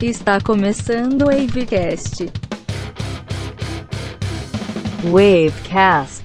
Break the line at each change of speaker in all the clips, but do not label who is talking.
Está começando o Wavecast. Wavecast.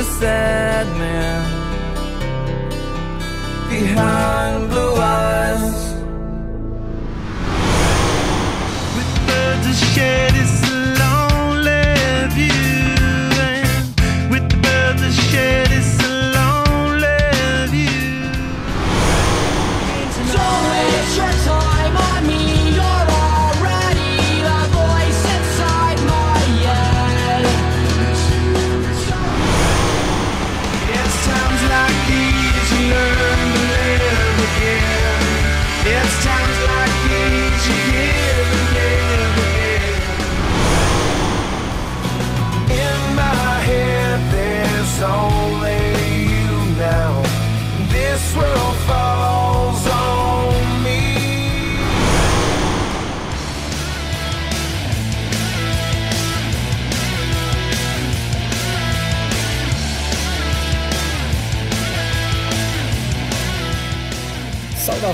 The sad man behind blue eyes. With birds to shed it's a lonely view, and with the birds to shed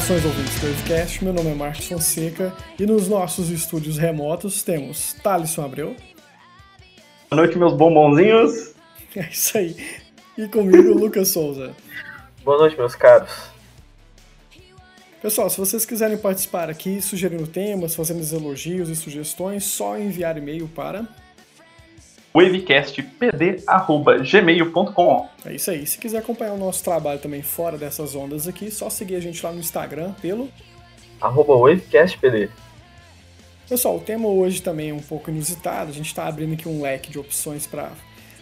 Saudações ouvintes do Wavecast, meu nome é Marcos Fonseca e nos nossos estúdios remotos temos Thalisson Abreu,
Boa noite, meus bombonzinhos.
é isso aí, e comigo Lucas Souza.
Boa noite, meus caros.
Pessoal, se vocês quiserem participar aqui, sugerindo temas, fazendo elogios e sugestões, só enviar e-mail para.
wavecastpd.gmail.com
É isso aí. Se quiser acompanhar o nosso trabalho também fora dessas ondas aqui, só seguir a gente lá no Instagram pelo.
Arroba WavecastPD.
Pessoal, o tema hoje também é um pouco inusitado. A gente está abrindo aqui um leque de opções para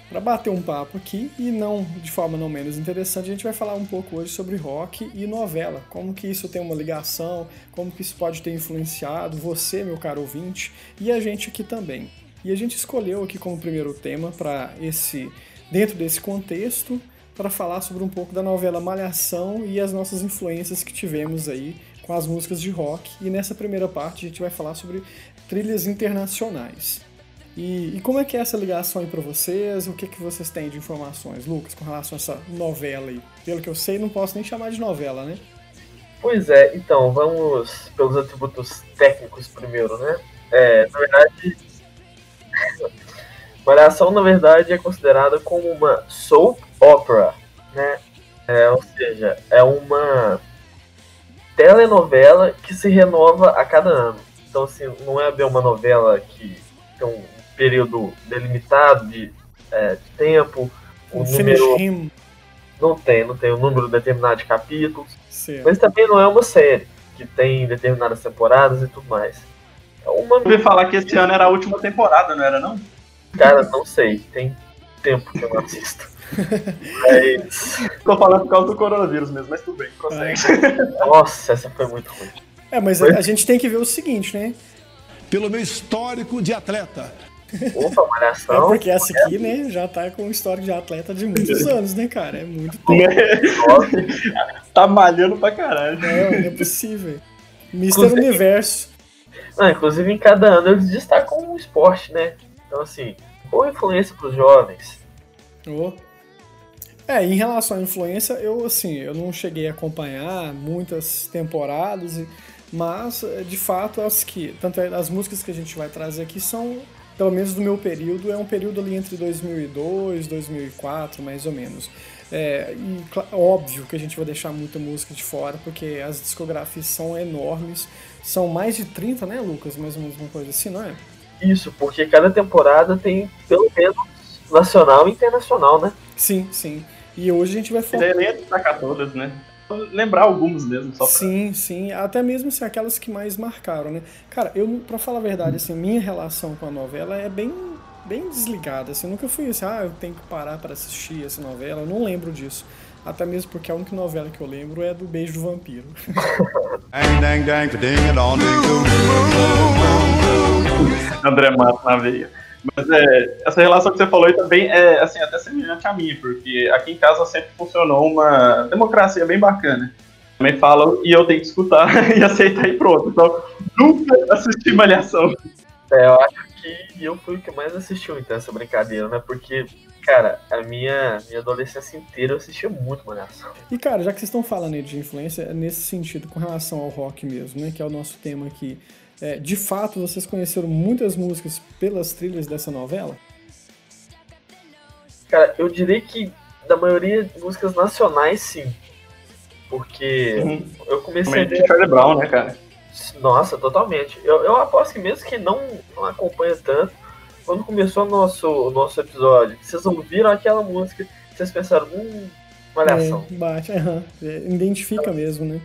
para bater um papo aqui e não de forma não menos interessante, a gente vai falar um pouco hoje sobre rock e novela, como que isso tem uma ligação, como que isso pode ter influenciado você, meu caro ouvinte, e a gente aqui também. E a gente escolheu aqui como primeiro tema para esse dentro desse contexto para falar sobre um pouco da novela Malhação e as nossas influências que tivemos aí com as músicas de rock. E nessa primeira parte a gente vai falar sobre trilhas internacionais. E, e como é que é essa ligação aí para vocês? O que, que vocês têm de informações, Lucas, com relação a essa novela aí? Pelo que eu sei, não posso nem chamar de novela, né?
Pois é, então, vamos pelos atributos técnicos primeiro, né? É, na verdade, Malhação, na verdade, é considerada como uma soap opera, né? É, ou seja, é uma telenovela que se renova a cada ano. Então, assim, não é bem uma novela que tem um período delimitado de, é, de tempo, um
O
número...
Him.
Não tem, não tem um número determinado de capítulos.
Certo.
Mas também não é uma série que tem determinadas temporadas e tudo mais. É uma.
Eu ouvi falar que esse ano era a última temporada, não era não?
Cara, não sei. Tem tempo que eu não assisto. Mas.
Tô falando por causa do coronavírus mesmo, mas tudo bem, consegue.
Nossa, essa foi muito ruim.
É, mas a, a gente tem que ver o seguinte, né?
pelo meu histórico de atleta.
Opa,
É
malhação.
porque essa aqui, né, já tá com um histórico de atleta de muitos anos, né, cara? É muito tempo.
tá malhando pra caralho.
Não, não é possível. Mr.
Inclusive-
Universo.
Não, inclusive, em cada ano eles destacam um esporte, né? Então, assim, boa influência pros jovens.
Ô. É, em relação à influência, eu assim, eu não cheguei a acompanhar muitas temporadas, mas eh, de fato as que, tanto é, as músicas que a gente vai trazer aqui são, pelo menos do meu período, é um período ali entre 2002, 2004, mais ou menos. É, e óbvio que a gente vai deixar muita música de fora, porque as discografias são enormes. São mais de 30, né, Lucas? Mais ou menos uma coisa assim, não é?
Isso, porque cada temporada tem pelo menos nacional e internacional, né?
Sim, sim. E hoje a gente vai falar.
Ia destacar todas, né? Lembrar alguns mesmo, só pra...
Sim, sim, até mesmo assim, aquelas que mais marcaram, né? Cara, eu, pra falar a verdade, assim, minha relação com a novela é bem, bem desligada, assim, eu nunca fui assim, ah, eu tenho que parar para assistir essa novela, eu não lembro disso. Até mesmo porque a única novela que eu lembro é do Beijo do Vampiro.
André Mato na veia. Mas é, essa relação que você falou aí também é assim, até semelhante à minha, porque aqui em casa sempre funcionou uma democracia bem bacana. Também falam e eu tenho que escutar e aceitar e pronto. Então, nunca assisti Malhação.
É, eu acho que eu fui o que mais assistiu então essa brincadeira, né? Porque, cara, a minha, minha adolescência inteira eu assistia muito Malhação.
E cara, já que vocês estão falando aí de influência, é nesse sentido, com relação ao rock mesmo, né, que é o nosso tema aqui, é, de fato vocês conheceram muitas músicas pelas trilhas dessa novela?
Cara, eu diria que da maioria de músicas nacionais, sim. Porque
Uhum.
eu comecei a ver.
Charlie Brown, né, cara?
Nossa, totalmente. Eu, eu aposto que mesmo que não, não acompanha tanto, quando começou o nosso, o nosso episódio, vocês ouviram aquela música, vocês pensaram, hum, malhação.
É, bate, é, identifica mesmo, né?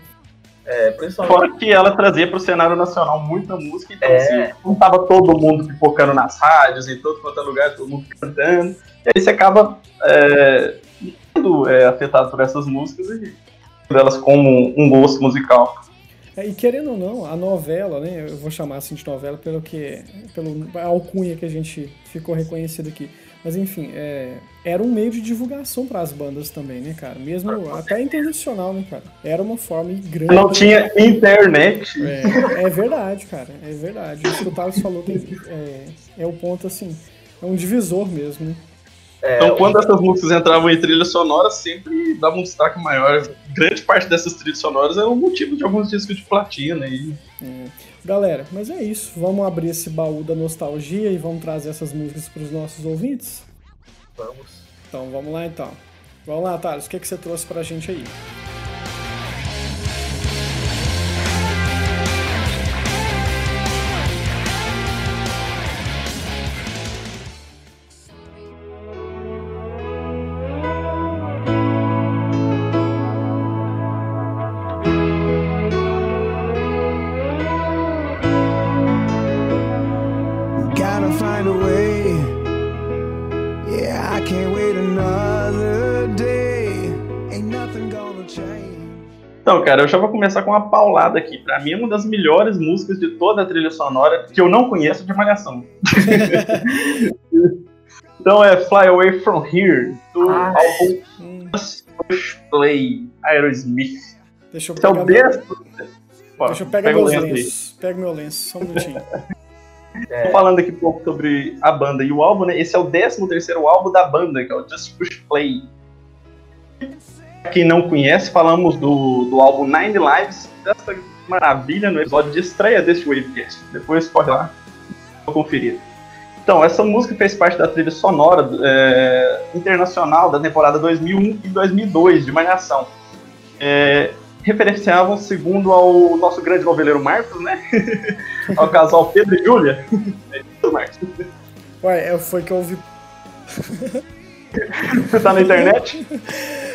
É, principalmente.
Fora que ela trazia pro cenário nacional muita música, então
É.
assim, não tava todo mundo pipocando nas rádios, em todo quanto é lugar, todo mundo cantando. E aí você acaba é, sendo é, afetado por essas músicas e delas como um gosto musical.
É, e querendo ou não, a novela, né? Eu vou chamar assim de novela pelo que. pelo a alcunha que a gente ficou reconhecido aqui. Mas enfim, é, era um meio de divulgação para as bandas também, né, cara? Mesmo até internacional, né, cara? Era uma forma grande.
Não tinha internet.
É, é verdade, cara. É verdade. Isso que o Thales falou tem, é, é o ponto, assim, é um divisor mesmo, né?
É,
Então, quando essas músicas entravam em trilha sonora, sempre dava um destaque maior. Grande parte dessas trilhas sonoras é o motivo de alguns discos de platina. E...
Galera, mas é isso. Vamos abrir esse baú da nostalgia e vamos trazer essas músicas para os nossos ouvintes?
vamos.
Então vamos lá então. Vamos lá, Thales, o que, que você trouxe pra gente aí?
Então, cara, eu já vou começar com uma paulada aqui. Pra mim, é uma das melhores músicas de toda a trilha sonora que eu não conheço de Malhação. então é Fly Away From Here, do
Ah.
álbum Just Push Play, Aerosmith.
deixa eu
é o
pegar, meu.
Ó,
deixa eu pegar meus
lenço
lenços. Pega meu lenço, só um minutinho.
Tô falando aqui um pouco sobre a banda e o álbum, né? Esse é o 13 terceiro álbum da banda, que é o Just Push Play. Quem não conhece, falamos do, do álbum Nine Lives, dessa maravilha no episódio de estreia desse Wavecast. Depois pode ir lá conferir. Então, essa música fez parte da trilha sonora é, internacional da temporada 2001 e 2002 de Malhação. É, referenciavam, segundo ao nosso grande noveleiro Marcos, né? ao casal Pedro e Júlia. É isso, Marcos.
Ué, é, foi que eu ouvi.
Você tá na internet?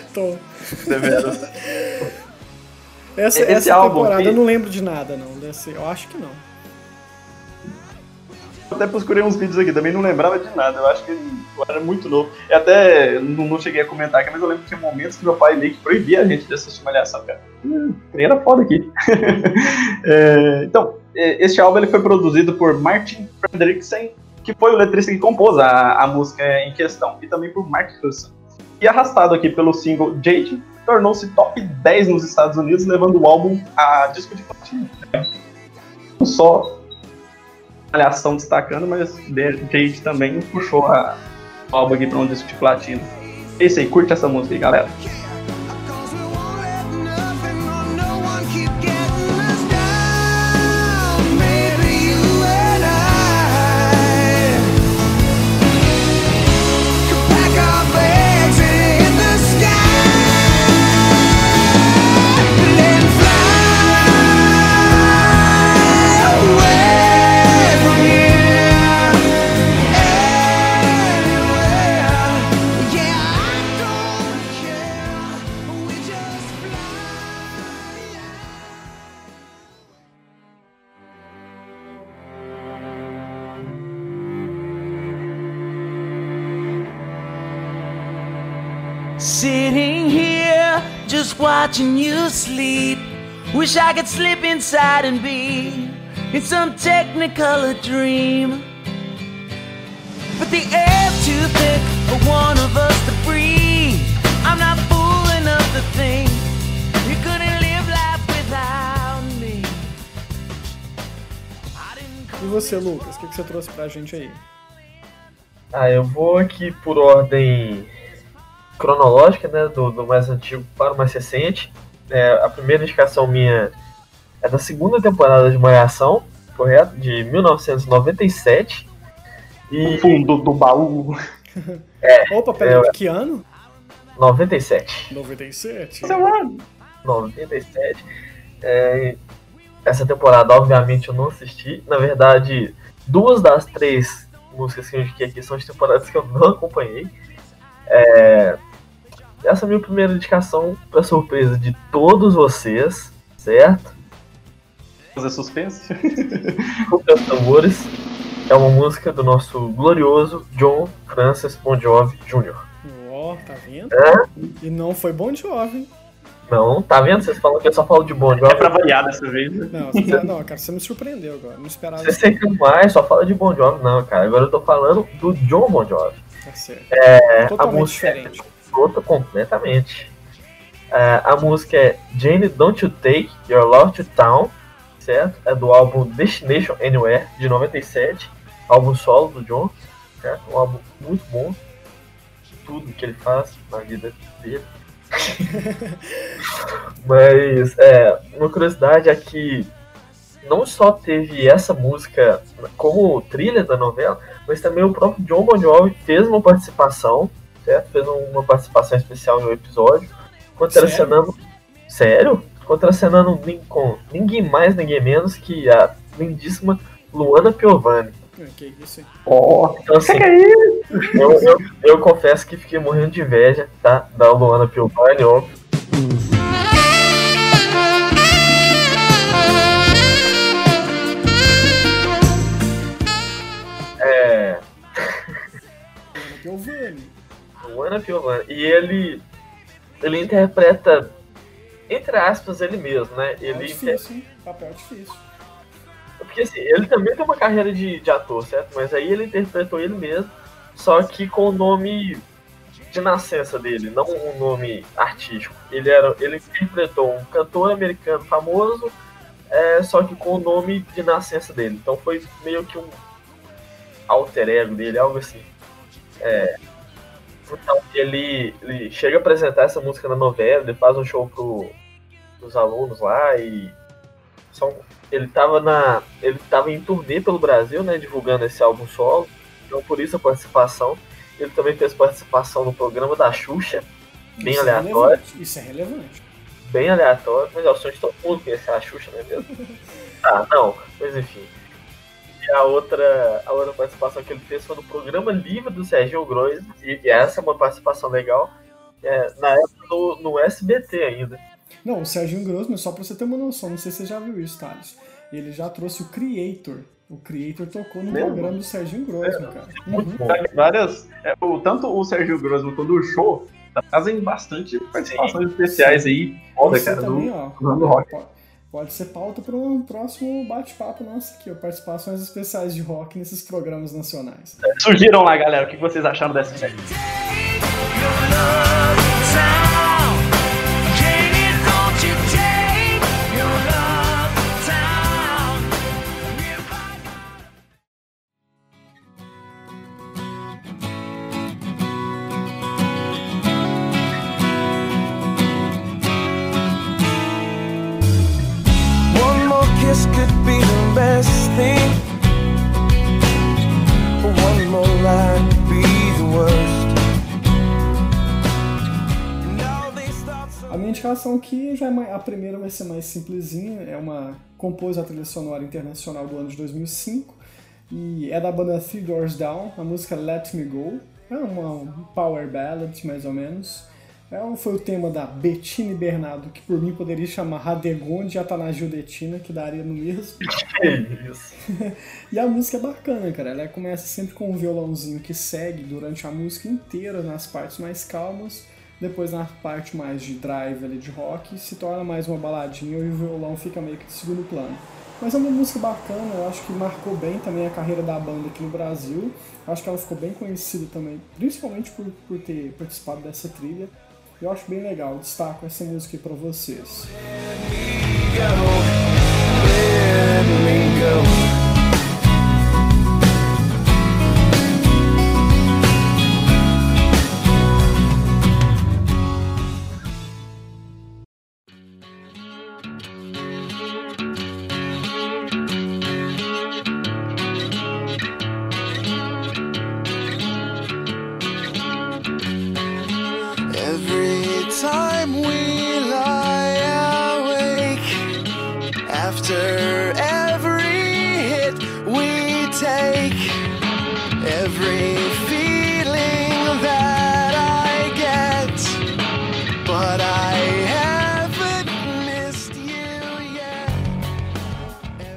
Deveras.
Essa,
Esse
essa
álbum
temporada
aqui-
eu não lembro de nada, não. Desse, eu acho que não.
Eu até procurei uns vídeos aqui, também não lembrava de nada. Eu acho que eu era muito novo. E até não, não cheguei a comentar aqui, mas eu lembro que tinha momentos que meu pai meio que proibia a gente de assistir Malhação, cara. Hum, era foda aqui. É, então, é, este álbum ele foi produzido por Martin Frederiksen, que foi o letrista que compôs a, a música em questão, e também por Mark Hudson. E arrastado aqui pelo single Jade, tornou-se top 10 nos Estados Unidos, levando o álbum a disco de platina. Não só Malhação destacando, mas Jade também puxou a, o álbum aqui para um disco de platina. É isso aí, curte essa música aí, galera.
Wish I could slip inside and be in some technicolor dream. But the air's too thick for one of us to breathe. I'm not fool enough to think you couldn't live life without me.
E você, Lucas, o que, que você trouxe pra gente aí?
Ah, eu vou aqui por ordem cronológica, né? Do, do mais antigo para o mais recente. É, a primeira indicação minha é da segunda temporada de Malhação, correto? De 1997. E
O fundo do baú.
Opa, peraí,
É,
que ano?
97.
97.
97. É, essa temporada, obviamente, eu não assisti. Na verdade, duas das três músicas que eu indiquei aqui são de temporadas que eu não acompanhei. É, essa é a minha primeira indicação, para surpresa de todos vocês, certo?
Fazer suspense.
Teus tambores. É uma música do nosso glorioso John Francis Bon Jovi Jr.
Ó, tá vendo?
É?
E não foi bom jovem.
Não, tá vendo? Vocês falam que eu só falo de Bon
É
Jovi.
pra variar dessa vez. né?
Não, você- não, cara, você me surpreendeu agora. Não esperava
Você sempre mais só fala de Bon Jovi, não, cara. Agora eu tô falando do John Bon Jovi.
Tá certo.
É, a
Totalmente
música
diferente.
Outra completamente. É, a música é Jane Don't You Take Your Love to Town, certo? É do álbum Destination Anywhere, de 97. Álbum solo do John, certo? Um álbum muito bom. Tudo que ele faz na vida dele. Mas, é, uma curiosidade é que não só teve essa música como trilha da novela, mas também o próprio John Bon Jovi fez uma participação, certo? Fez uma participação especial no episódio, contracenando. Sério? Contracenando nin- com ninguém mais, ninguém menos que a lindíssima Luana Piovani.
Ah, Que isso aí.
Ó,
Então, assim, eu, eu, eu confesso que fiquei morrendo de inveja, tá? Da Luana Piovani, óbvio. É.
Giovanni.
Luana Piovani. E ele. Ele interpreta, entre aspas, ele mesmo, né?
É
Ele
difícil, hein? Papel difícil.
Porque assim, ele também tem uma carreira de, de ator, certo? Mas aí ele interpretou ele mesmo, só que com o nome de nascença dele, não um nome artístico. Ele, era, ele interpretou um cantor americano famoso, é, só que com o nome de nascença dele. Então foi meio que um alter ego dele, algo assim. É, então ele, ele chega a apresentar essa música na novela, ele faz um show pro, pros alunos lá e são ele tava na ele tava em turnê pelo Brasil, né, divulgando esse álbum solo. Então por isso a participação. Ele também fez participação no programa da Xuxa, bem
Isso é
aleatório,
relevante, Isso é relevante.
bem aleatório, mas é o sonho de todo mundo conhecer a Xuxa, não é mesmo? ah, não, mas enfim. E a outra, a outra participação que ele fez foi no programa livre do Serginho Grois, e, e essa é uma participação legal, é, na época do, no SBT ainda.
Não, o Serginho Grossman, só pra você ter uma noção, não sei se você já viu isso, Thales. Ele já trouxe o Creator. O Creator tocou no
Mesmo?
programa do Serginho Grossman, cara.
Muito
Uhum.
bom.
várias. é, o, tanto o Sérgio Grossman quanto o show trazem bastante participações especiais aí. Foda,
Você
cara,
também,
do,
ó.
do rock.
Pode, ser pauta para um próximo bate-papo nosso aqui, ó. Participações especiais de rock nesses programas nacionais.
Surgiram lá, galera. O que vocês acharam dessa série?
Indicação aqui já é mais- a primeira vai ser mais simplesinha, é uma compôs a trilha sonora internacional do ano de 2005 e é da banda Three Doors Down, a música Let Me Go. É uma um power ballad mais ou menos. É, foi o tema da Bettine Bernardo, que por mim poderia chamar Radegonde e Atanagil Detina, que daria no mesmo.
Que.
E a música é bacana, cara. Ela começa sempre com um violãozinho que segue durante a música inteira nas partes mais calmas. Depois na parte mais de drive ali de rock se torna mais uma baladinha e o violão fica meio que de segundo plano. Mas é uma música bacana, eu acho que marcou bem também a carreira da banda aqui no Brasil. Eu acho que ela ficou bem conhecida também, principalmente por, por ter participado dessa trilha. Eu acho bem legal, destaco essa música aí pra vocês.
Every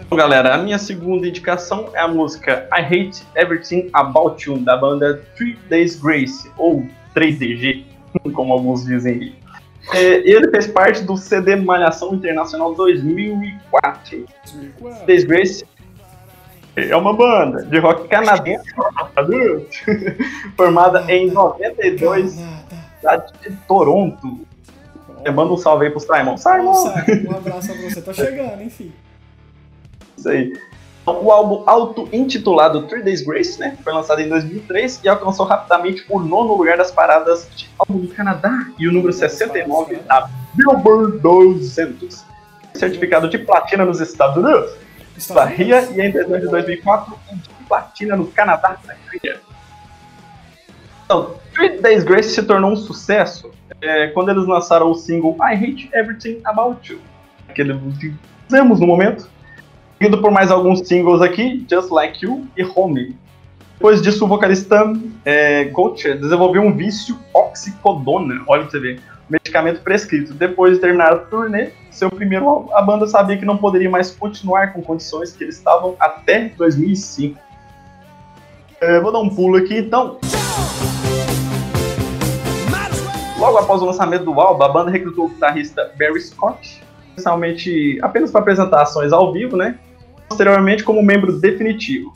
Bom, galera, a minha segunda indicação é a música I Hate Everything About You, da banda Three Days Grace, ou 3DG, como alguns dizem. É, ele fez parte do CD Malhação Internacional 2004.
2004.
Days Grace é uma banda de rock canadense formada em 92
Canadá.
cidade de Toronto. Manda um salve aí pro Simon. Simon!
Um abraço pra você. Tá chegando, enfim.
Isso aí. O álbum auto-intitulado Three Days Grace, né, foi lançado em 2003 e alcançou rapidamente o nono lugar das paradas de álbum do Canadá e o número 69 da Billboard 200. Certificado de platina nos Estados Unidos, Bahia e em dezembro de 2004 de platina no Canadá. Então, Three Days Grace se tornou um sucesso é, quando eles lançaram o single I Hate Everything About You, aquele que fizemos no momento, seguido por mais alguns singles aqui, Just Like You e Home. Depois disso, o vocalista é, desenvolveu um vício oxicodona, olha pra você ver, medicamento prescrito. Depois de terminar a turnê, seu primeiro álbum, a banda sabia que não poderia mais continuar com condições que eles estavam até 2005. É, vou dar um pulo aqui, então. Logo após o lançamento do álbum, a banda recrutou o guitarrista Barry Scott, inicialmente apenas para apresentações ao vivo, né? Posteriormente como membro definitivo.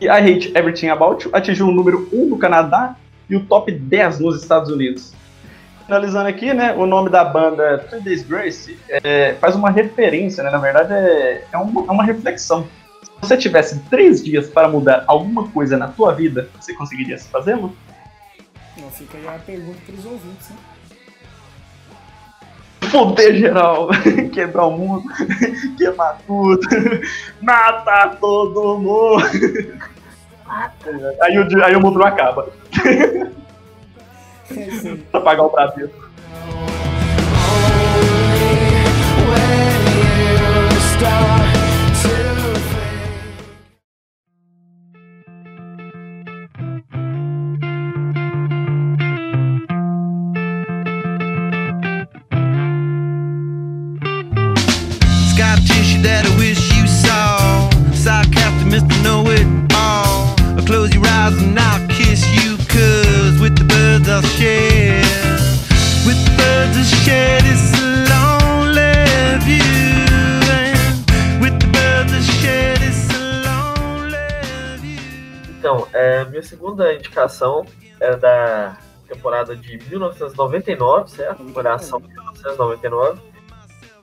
E I Hate Everything About You atingiu o número 1 no Canadá e o top 10 nos Estados Unidos. Finalizando aqui, né, o nome da banda Three Days Grace é, faz uma referência, né, na verdade é, é, uma, é uma reflexão. Se você tivesse três dias para mudar alguma coisa na tua vida, você conseguiria fazê-lo?
Fica aí a pergunta pros ouvintes, né?
Foder geral, quebrar o mundo, queimar tudo, matar todo mundo. Aí o, aí o mundo não acaba.
Aí.
Pra pagar o prato.
Scar
segunda indicação é da temporada de 1999, certo? De 1999.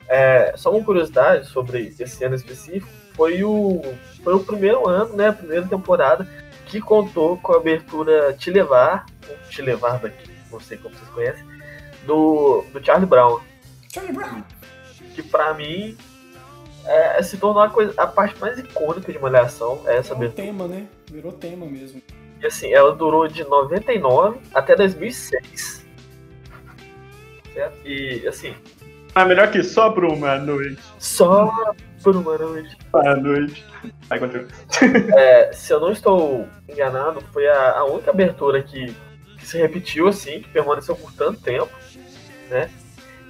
É, só uma curiosidade sobre esse ano específico, foi o, foi o primeiro ano, né, a primeira temporada, que contou com a abertura Te Levar, ou Te Levar daqui, não sei como vocês conhecem, do, do Charlie Brown,
Charlie Brown.
que pra mim é, se tornou a, coisa, a parte mais icônica de Malhação, é essa
É
abertura.
tema, né? Virou tema mesmo.
E assim, ela durou de 99 até 2006. Certo? E assim,
Ah, melhor que só por uma noite.
só por uma noite.
Uma noite. Vai, continua.
É, se eu não estou enganado, foi a, a única abertura que, que se repetiu assim, que permaneceu por tanto tempo, né?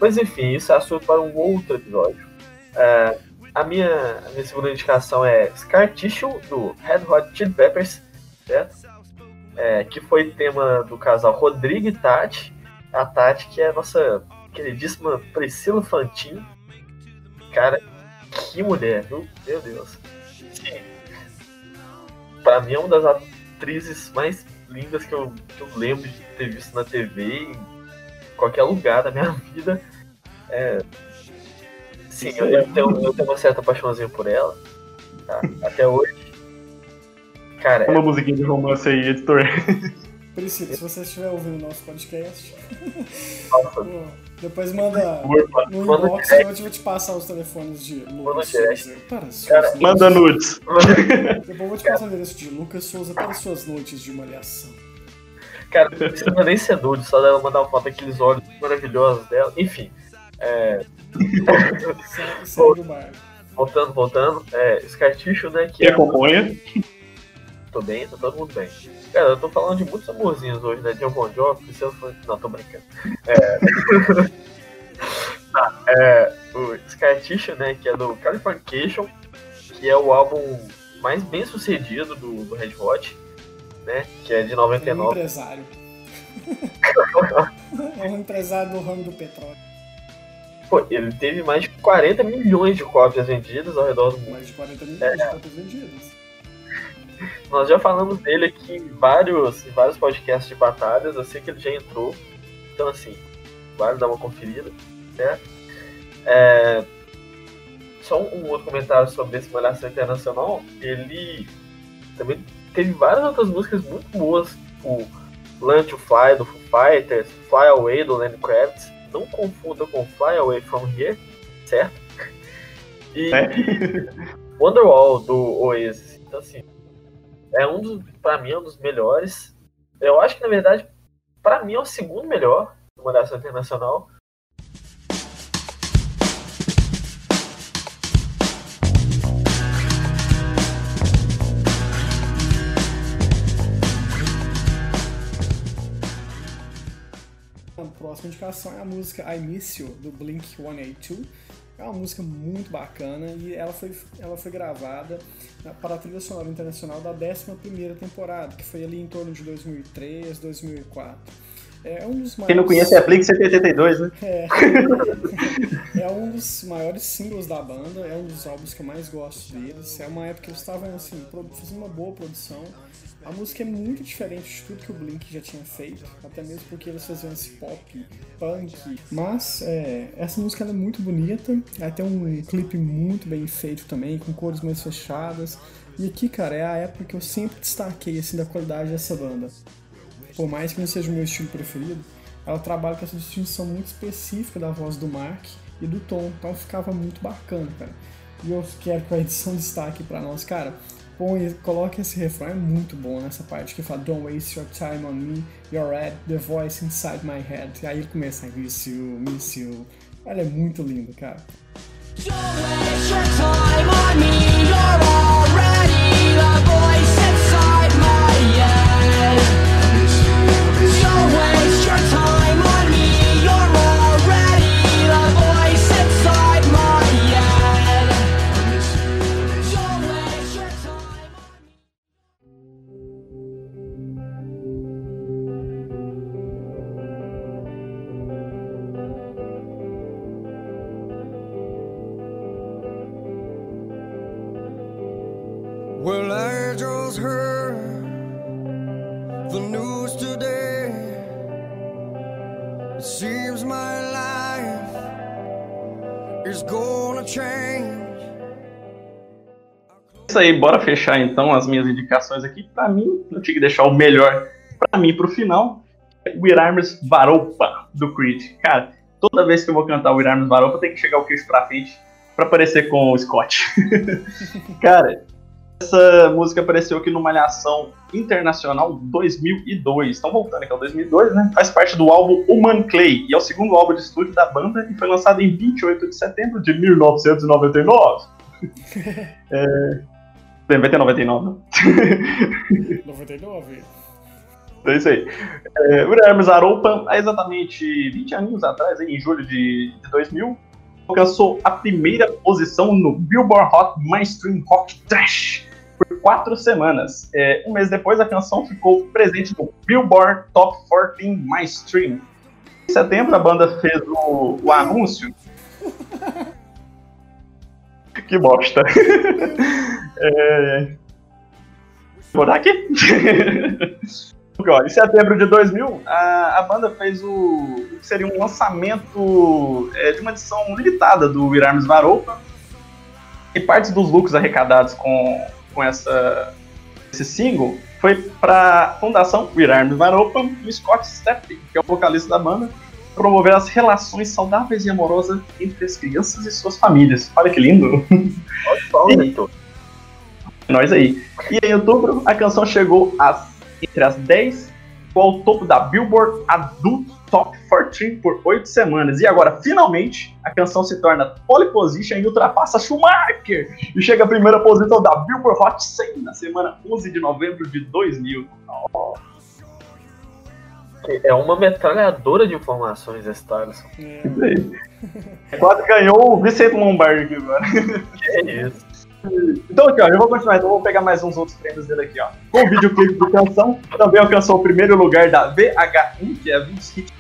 Mas enfim, isso é assunto para um outro episódio. É, a, minha, a minha segunda indicação é Scar Tissue, do Red Hot Chili Peppers, certo? É, que foi tema do casal Rodrigo e Tati. a Tati, que é a nossa queridíssima Priscila Fantin. Cara, que mulher, viu? Meu Deus. Sim. Pra mim é uma das atrizes mais lindas que eu, que eu lembro de ter visto na TV em qualquer lugar da minha vida. É, sim, eu, eu tenho, eu tenho uma certa paixãozinha por ela. tá? Até hoje. Cara,
Uma musiquinha de romance aí, editor.
Priscila, se você estiver ouvindo o nosso podcast,
nossa,
pô, depois manda no inbox que eu vou te passar os telefones de Lucas. Souza para suas
Cara,
noites.
Manda nudes.
Depois eu vou te passar o endereço de Lucas Souza para suas noites de malhação.
cara, não precisa nem ser nude, só dela mandar uma foto daqueles olhos maravilhosos dela. Enfim, é,
Segue, o bar.
voltando, voltando. É, Scar Tissue, né? Que
Que
é
acompanha.
Tô bem, tá todo mundo bem. Cara, eu tô falando de muitos amorzinhos hoje, né? Bon Jovi, Priscila Fran- Não, tô brincando. É... Tá, é, o Tissue, né? Que é do Californication, que é o álbum mais bem sucedido do, do Red Hot, né? Que é de
É um
99.
empresário. é um empresário do ramo do petróleo.
Pô, ele teve mais de 40 milhões de cópias vendidas ao redor do mundo.
Mais de 40 milhões de cópias vendidas.
Nós já falamos dele aqui em vários, em vários podcasts de batalhas, eu sei que ele já entrou. Então, assim, vale dar uma conferida, né? É, Só um, um outro comentário sobre esse Malhação Internacional. Ele também teve várias outras músicas muito boas, tipo Learn to Fly do Foo Fighters, Fly Away do Lenny Kravitz. Não confunda com Fly Away From Here, certo? E
É.
Wonderwall do Oasis. Então, assim, é um dos, pra mim, é um dos melhores. Eu acho que, na verdade, pra mim é o segundo melhor do Malhação Internacional.
A próxima indicação é a música I Miss You, do Blink 182. É uma música muito bacana e ela foi, ela foi gravada para a trilha sonora internacional da 11ª temporada, que foi ali em torno de 2003, 2004. É um dos maiores...
Quem não conhece é Blink 182, né?
É. é um dos maiores símbolos da banda, é um dos álbuns que eu mais gosto deles. É uma época que eles estavam assim, fazendo uma boa produção. A música é muito diferente de tudo que o Blink já tinha feito, até mesmo porque eles faziam esse pop, punk. Mas é, essa música é muito bonita, ela tem um clipe muito bem feito também, com cores mais fechadas. E aqui, cara, é a época que eu sempre destaquei assim, da qualidade dessa banda por mais que não seja o meu estilo preferido, ela trabalha com essa distinção muito específica da voz do Mark e do tom, então ficava muito bacana, cara. E eu quero que a edição destaque pra nós, cara. Põe, coloque esse refrão, é muito bom nessa parte que fala Don't waste your time on me, you're at the voice inside my head. E aí ele começa, I miss you, miss you. É muito linda, cara.
Don't waste your time on me. You're already
Isso aí, bora fechar então as minhas indicações aqui. Pra mim, eu tinha que deixar o melhor pra mim pro final. With Arms Varopa, do Creed. Cara, toda vez que eu vou cantar With Arms Varopa, tem que chegar o queixo pra frente pra parecer com o Scott. Cara, essa música apareceu aqui no Malhação Internacional 2002. Então, voltando aqui ao 2002, né? Faz parte do álbum Human Clay e é o segundo álbum de estúdio da banda e foi lançado em 28 de setembro de 1999. é... Vai ter 99, né?
99.
É isso aí. É, Hermes Aroupa, há exatamente 20 aninhos atrás, em julho de, de 2000, alcançou a primeira posição no Billboard Hot Mainstream Rock Trash por quatro semanas. É, um mês depois, a canção ficou presente no Billboard Top 14 Mainstream. Em setembro, a banda fez o, o anúncio. que bosta. é... Vou dar aqui. Em setembro de 2000, a, a banda fez o, o que seria um lançamento é, de uma edição limitada do Wir Arms Varopa. E partes dos lucros arrecadados com, com essa, esse single foi para a Fundação Wir Arms Varopa e o Scott Stepp, que é o vocalista da banda, promover as relações saudáveis e amorosas entre as crianças e suas famílias. Olha que lindo!
Olha só.
Nós aí. E em outubro, a canção chegou às, entre as 10 ficou ao topo da Billboard Adult Top 14 por 8 semanas. E agora, finalmente, a canção se torna pole position e ultrapassa Schumacher e chega à primeira posição da Billboard Hot 100 na semana 11 de novembro de 2000.
É uma metralhadora de informações essa história.
É,
aí. Quase ganhou o Vicente Lombardi aqui agora.
Que é isso.
Então aqui, ó, eu vou continuar, então eu vou pegar mais uns outros prêmios dele aqui, ó. Com o videoclipe do canção, também alcançou o primeiro lugar da VH1, que é a Vince Hit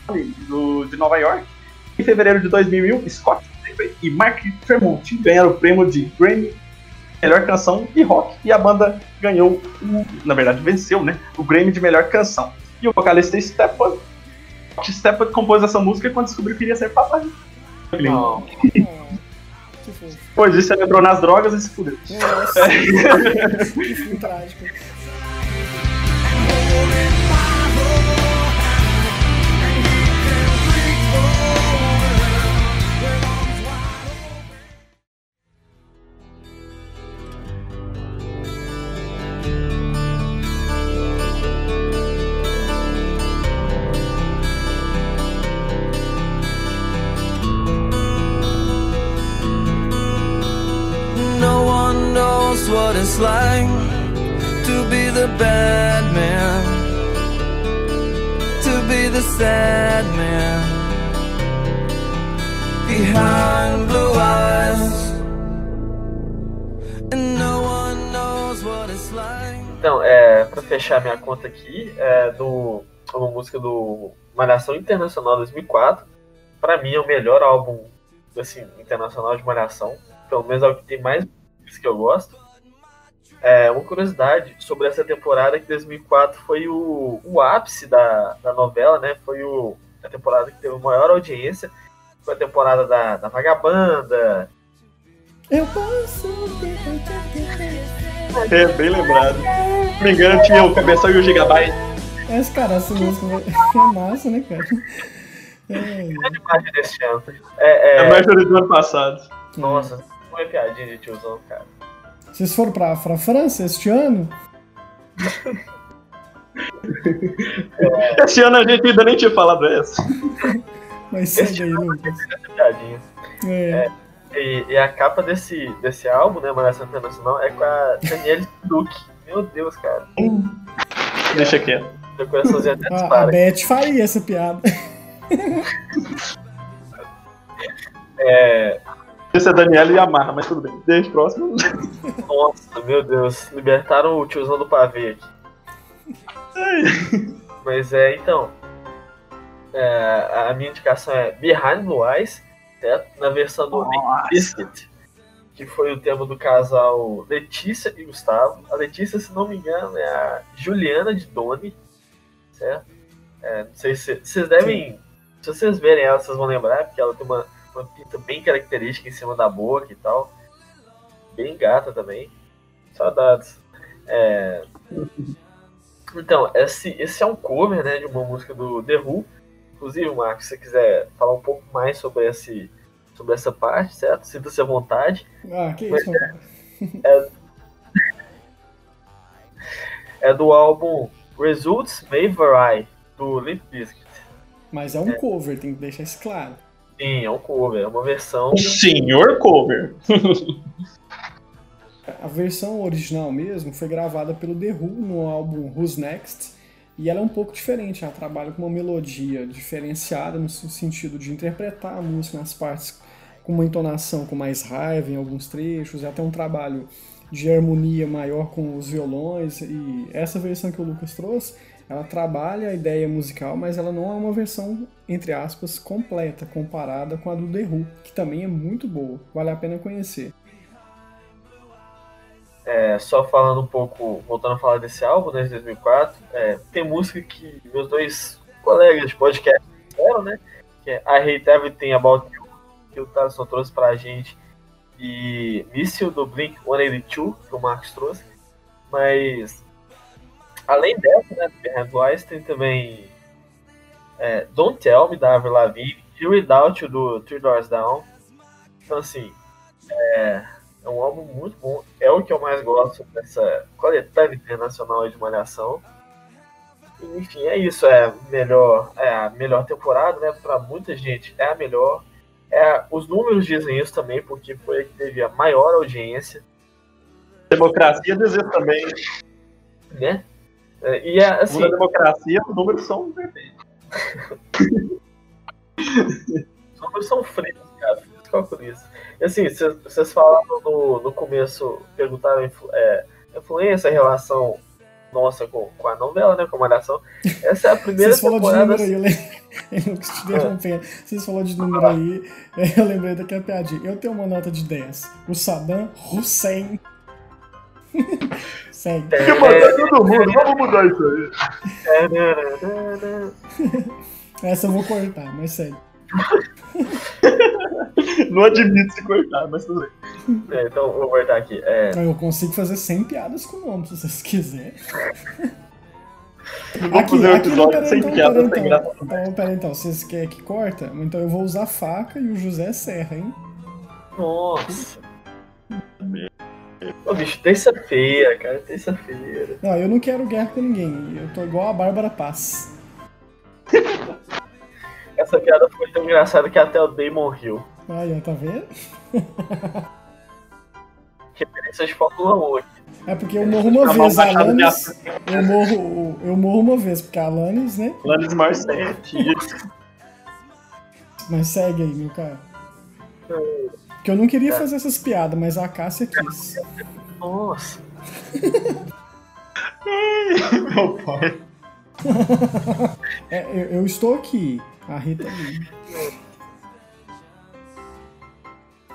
do, de Nova York. Em fevereiro de 2001, Scott e Mark Tremont ganharam o prêmio de Grammy Melhor Canção e Rock. E a banda ganhou, o, na verdade venceu, né, o Grammy de Melhor Canção. E o vocalista Stephen, Stephen compôs essa música quando descobriu que iria ser papai.
Não.
que fofo.
Depois disso, ele entrou nas drogas e se fudeu.
Nossa, que fim trágico.
Aqui, é do, uma música do Malhação Internacional 2004. Pra mim é o melhor álbum assim, internacional de Malhação. Pelo menos é o que tem mais músicas que eu gosto. É, uma curiosidade sobre essa temporada que 2004 foi o, o ápice da, da novela, né? Foi o, a temporada que teve a maior audiência. Foi a temporada da, da Vagabanda.
Eu posso ter
É, bem lembrado. Não me engano, tinha o Cabeção e o Gigabyte.
Mas, cara, essa música é massa, né, cara? É,
Grande parte desse ano. É,
É
é,
mais do ano passado.
nossa, não é piadinha de tiozão, cara.
Vocês foram pra, pra França este ano?
Esse ano a gente ainda nem tinha falado essa.
Mas segue aí, Lucas.
Piadinha.
É,
E, e a capa desse, desse álbum, né, Malhação Internacional, é com a Danielle Duke. Meu Deus, cara.
Deixa quieto.
Meu coraçãozinho até
a, a
dispara.
Beth faria essa piada.
É,
Esse é Daniela e Amarra, mas tudo bem. Deixa próximo.
nossa, meu Deus. Libertaram o tiozão do pavê aqui. Mas é, então. é, a minha indicação é Behind Blue Eyes, certo? Na versão do Bizkit, que foi o tema do casal Letícia e Gustavo. A Letícia, se não me engano, é a Juliana de Doni, certo? É, não sei se vocês devem. Se vocês verem ela, vocês vão lembrar, porque ela tem uma, uma pinta bem característica em cima da boca e tal. Bem gata também. Saudades. É, então, esse, esse é um cover né, de uma música do The Who. Inclusive, Marcos, se você quiser falar um pouco mais sobre, esse, sobre essa parte, certo? Sinta-se à vontade.
Ah, que isso, cara.
É do álbum Results May Vary, do Limp Bizkit.
Mas é um cover, tem que deixar isso claro.
Sim, é um cover, é uma versão.
O senhor cover.
A versão original mesmo foi gravada pelo The Who no álbum Who's Next. E ela é um pouco diferente, ela trabalha com uma melodia diferenciada no sentido de interpretar a música nas partes com uma entonação com mais raiva em alguns trechos, até um trabalho de harmonia maior com os violões. E essa versão que o Lucas trouxe ela trabalha a ideia musical, mas ela não é uma versão, entre aspas, completa, comparada com a do The Who, que também é muito boa, vale a pena conhecer.
É, só falando um pouco, voltando a falar desse álbum, né, de 2004, é, tem música que meus dois colegas de podcast fizeram, né? Que é I Hate Everything About You, que o Thaleson trouxe pra gente, e Missile do Blink 182, que o Marcos trouxe. Mas, além dessa, né, Behind Eyes, tem também é, Don't Tell Me, da Avril Lavigne, e Without You, do Three Doors Down. Então, assim, é, é um álbum muito bom. É o que eu mais gosto dessa coletânea internacional de Malhação. Enfim, é isso. É melhor, é a melhor temporada, né? Pra muita gente é a melhor. É, os números dizem isso também, porque foi a que teve a maior audiência,
Democracia diz isso também.
né? É, E é, assim,
Na democracia, os números são perfeitos.
os números são frios, cara. Isso. E assim, cês- vocês falaram no, no começo, perguntaram é, influência, relação nossa com, com a novela, né? Com a Malhação. Essa é a primeira
Vocês falaram de
temporada.
número aí, eu lembrei. Eu te interrompendo. Vocês falaram de número aí, eu lembrei daquela piadinha. Eu tenho uma nota de 10. O Saddam Hussein. Segue.
É,
Que mandar todo mundo, vamos mudar isso aí.
Essa eu vou cortar, mas segue.
Não admito se cortar, mas tudo bem.
É, então, vou voltar aqui. É,
Eu consigo fazer 100 piadas com o nome, se vocês quiserem.
Vamos fazer um episódio
pera,
sem
então,
piada,
pera,
sem
então.
graça.
Então, pera então, vocês querem que corta? Então eu vou usar faca e o José Serra, hein?
nossa. Ô, bicho, terça-feira, cara, terça-feira.
Não, eu não quero guerra com ninguém. Eu tô igual a Bárbara Paz.
Essa piada foi tão engraçada que até o Damon riu.
Aí, ó, tá vendo?
Referência de Fórmula 1 aqui.
É porque eu morro uma vez, a Alanis. Eu morro, eu morro uma vez, porque a Alanis, né?
Alanis Morissette.
Mas segue aí, meu cara. Porque eu não queria fazer essas piadas, mas a Cássia quis.
Nossa.
Meu pai.
É, eu, eu estou aqui. A Rita ali.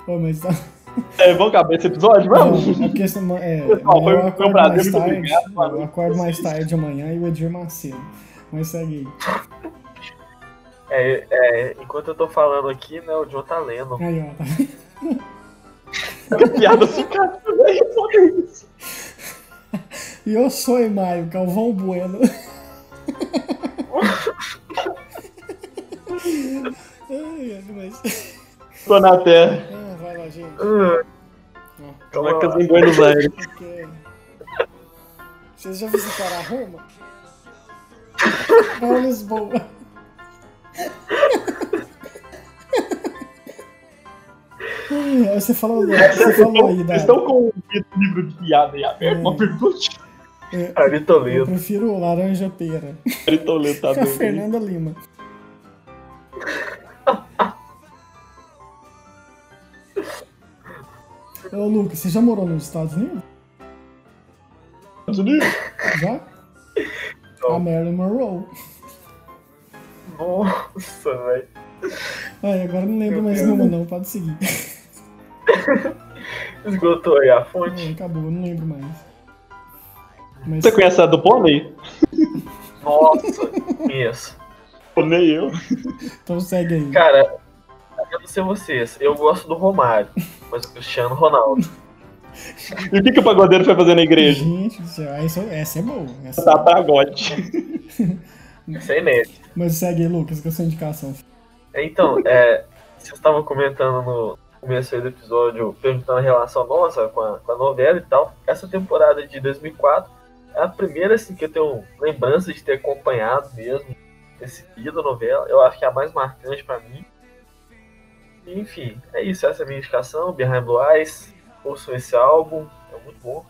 Ô, mas tá.
É, vamos acabar esse episódio? Vamos?
Não, é porque senão- é,
Pessoal, foi-
eu
foi um
acordo
prazer,
mais
muito
tarde.
obrigado, valeu.
Eu acordo mais tarde amanhã e o Edir Macedo. Mas segue
É, é, enquanto eu tô falando aqui, né, o John tá lendo.
aí. Aí, ó. Tá...
Piada sucata. isso.
E eu sou Maio, Galvão Bueno. Ai, ai, mas...
Tô na terra.
Lá, gente.
Ah,
Caracas em Buenos Aires.
Vocês já visitaram Roma? Ou Lisboa? Você falou, você falou aí,
Vocês
da,
estão com o livro de piada aí aberto? Uma pergunta.
Ari
eu
Toledo.
prefiro laranja pera.
Toledo tá
Que a. Fernanda Lima. Ô Lucas, você já morou nos Estados Unidos?
Estados Unidos?
Já? A Marilyn Monroe.
Nossa, velho.
Ai, agora eu não lembro mais nenhuma não, pode seguir.
Esgotou aí a fonte.
acabou, eu não lembro mais. Mas,
Você conhece a do Pônei?
Nossa, conheço.
Nem eu.
então segue aí.
Cara, eu não sei vocês, eu gosto do Romário, mas o Cristiano Ronaldo.
E o que, que o pagodeiro foi fazer na igreja?
Gente do céu, essa, essa é boa. Essa...
Tá pagode.
Isso é inédito.
Mas segue aí, Lucas, com a sua indicação.
Então, é, vocês estavam comentando no começo aí do episódio, perguntando a relação nossa com a, com a novela e tal. Essa temporada de 2004 é a primeira assim, que eu tenho lembrança de ter acompanhado mesmo, ter seguido a novela. Eu acho que é a mais marcante pra mim. Enfim, é isso. Essa é a minha indicação. Behind Blue Eyes. Ouçam esse álbum, é muito bom.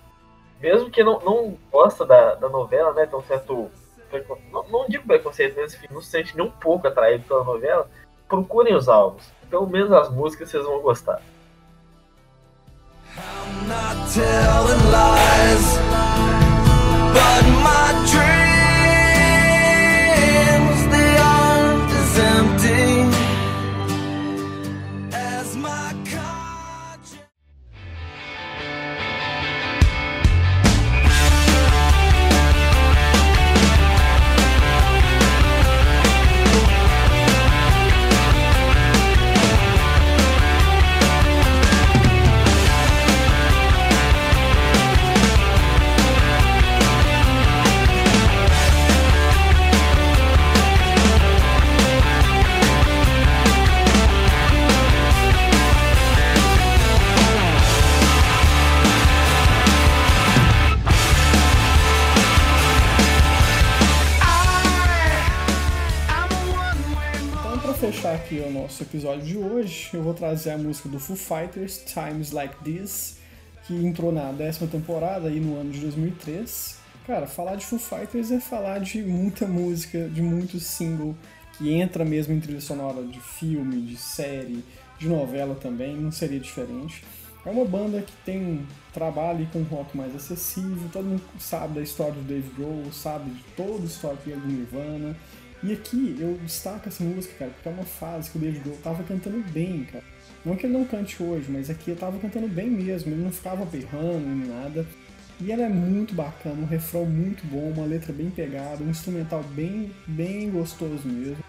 Mesmo que não, não gosta da, da novela, né? Tem um certo. Não, não digo preconceito, mas enfim, não se sente nem um pouco atraído pela novela procurem os álbuns. Pelo menos as músicas vocês vão gostar.
not telling lies, but my dreams
episódio de hoje, eu vou trazer a música do Foo Fighters, Times Like This, que entrou na décima temporada aí no ano de 2003. Cara, falar de Foo Fighters é falar de muita música, de muito single que entra mesmo em trilha sonora de filme, de série, de novela também, não seria diferente. É uma banda que tem trabalho com rock mais acessível, todo mundo sabe da história do Dave Grohl, sabe de toda a história do Nirvana. E aqui eu destaco essa música, cara, porque é uma fase que o Dave Grohl tava cantando bem, cara. Não que ele não cante hoje, mas aqui ele tava cantando bem mesmo, ele não ficava berrando nem nada. E ela é muito bacana, um refrão muito bom, uma letra bem pegada, um instrumental bem, bem gostoso mesmo.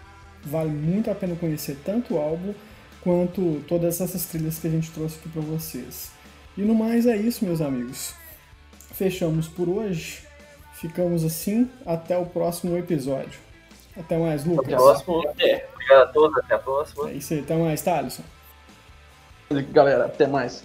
Vale muito a pena conhecer tanto o álbum quanto todas essas trilhas que a gente trouxe aqui para vocês. E no mais é isso, meus amigos. Fechamos por hoje. Ficamos assim. Até o próximo episódio. Até mais, Lucas.
Até a próxima. Obrigado a todos, até a próxima.
É isso aí. Até mais, Thaleson.
Galera, até mais.